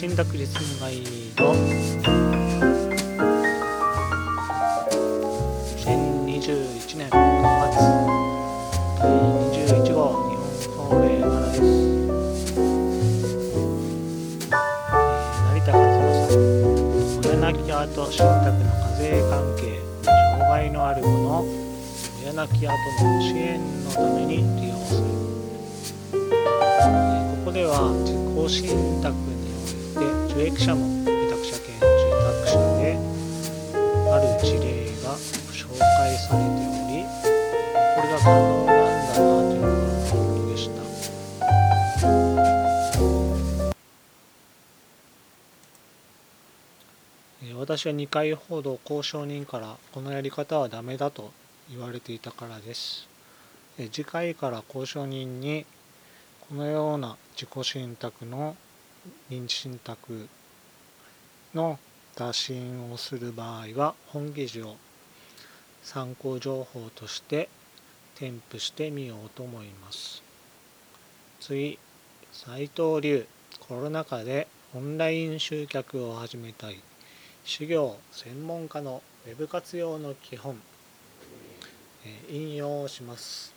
信託実務ガイド2021年5月第21号日本法令からです、えー、成田和夫さん親なき後信託の課税関係障害のある者親なき後の支援のために利用する、えー、ここでは自己信託受益者も委託者兼受託者である事例が紹介されておりこれが可能なんだなというのが本当でした私は2回ほど交渉人からこのやり方はダメだと言われていたからです次回から交渉人にこのような自己信託の認知信託の打診をする場合は本記事を参考情報として添付してみようと思います。次斉藤流コロナ禍でオンライン集客を始めたい。修行専門家の web 活用の基本、え引用します。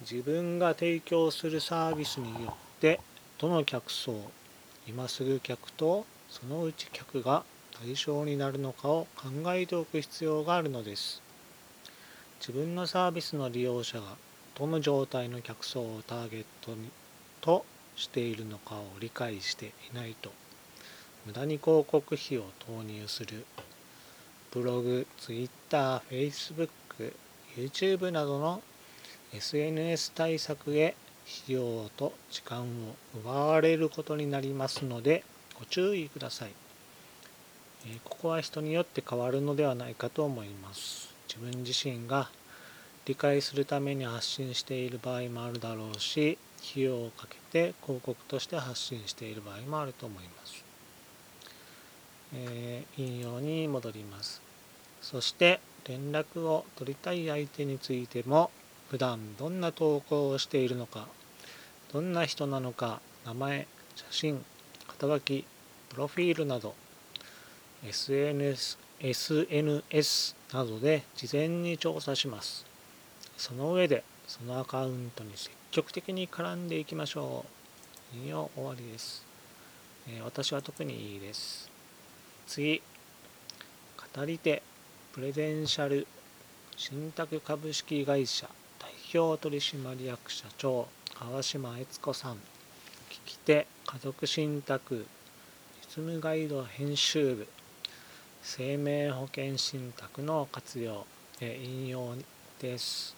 自分が提供するサービスによってどの客層今すぐ客とそのうち客が対象になるのかを考えておく必要があるのです。自分のサービスの利用者がどの状態の客層をターゲットにとしているのかを理解していないと無駄に広告費を投入する。ブログ、ツイッター、フェイスブック、YouTube などの SNS 対策へ費用と時間を奪われることになりますのでご注意ください、えここは人によって変わるのではないかと思います。自分自身が理解するために発信している場合もあるだろうし費用をかけて広告として発信している場合もあると思います、えー、引用に戻ります。そして連絡を取りたい相手についても普段どんな投稿をしているのかどんな人なのか名前写真肩書きプロフィールなど SNS, SNS などで事前に調査します。その上でそのアカウントに積極的に絡んでいきましょう。引用終わりです、えー、私は特にいいです。次語り手プレゼンシャル信託株式会社代表取締役社長。川島悦子さん聞き手家族信託実務ガイド編集部生命保険信託の活用引用です。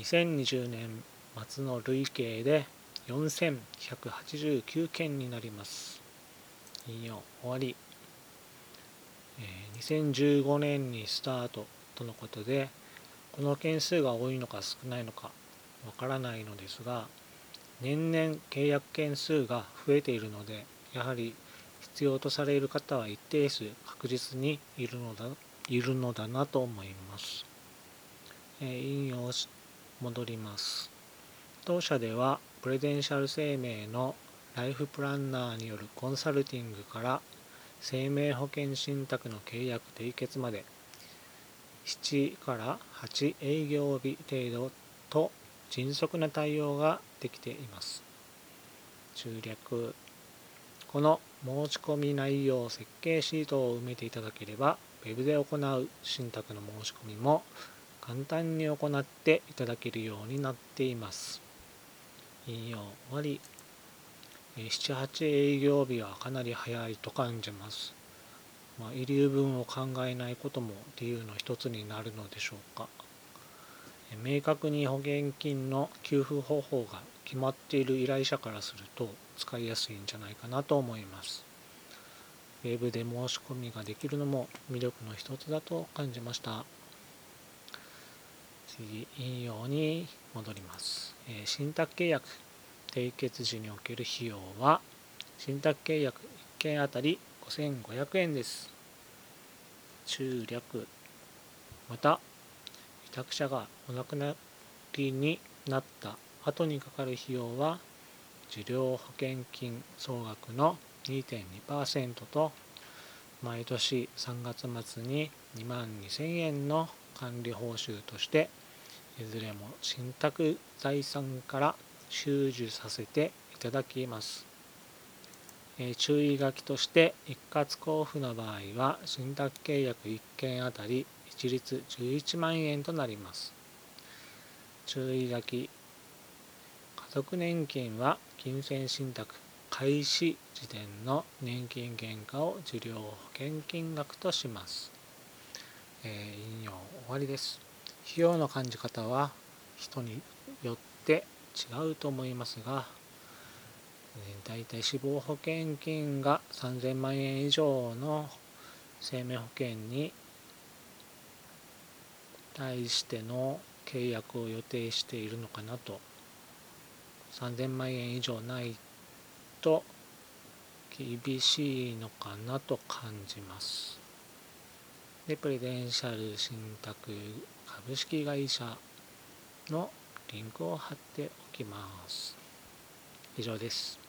2020年末の累計で4189件になります。引用終わり。2015年にスタートとのことでこの件数が多いのか少ないのかわからないのですが年々契約件数が増えているのでやはり必要とされる方は一定数確実にいるのだいるのだなと思います。えー、引用し戻ります。当社ではプレデンシャル生命のライフプランナーによるコンサルティングから生命保険信託の契約締結まで7から8営業日程度と迅速な対応ができています。中略この申し込み内容設計シートを埋めていただければ Web で行う信託の申し込みも簡単に行っていただけるようになっています。引用終わり7、8営業日はかなり早いと感じます。まあ、遺留分を考えないことも理由の一つになるのでしょうか明確に保険金の給付方法が決まっている依頼者からすると使いやすいんじゃないかなと思います。ウェブで申し込みができるのも魅力の一つだと感じました。次引用に戻ります、えー、信託契約締結時における費用は信託契約1件あたり5500円です。中略また委託者がお亡くなりになった後にかかる費用は受領保険金総額の2.2%と毎年3月末に2万2000円の管理報酬としていずれも信託財産から収受させていただきます。え注意書きとして一括交付の場合は信託契約1件あたり一律11万円となります。注意書き家族年金は金銭信託開始時点の年金原価を受領保険金額とします。えー、引用終わりです。費用の感じ方は人によって違うと思いますが、だいたい死亡保険金が3000万円以上の生命保険に対しての契約を予定しているのかなと3000万円以上ないと厳しいのかなと感じます。で、プレデンシャル信託株式会社のリンクを貼っておきます。以上です。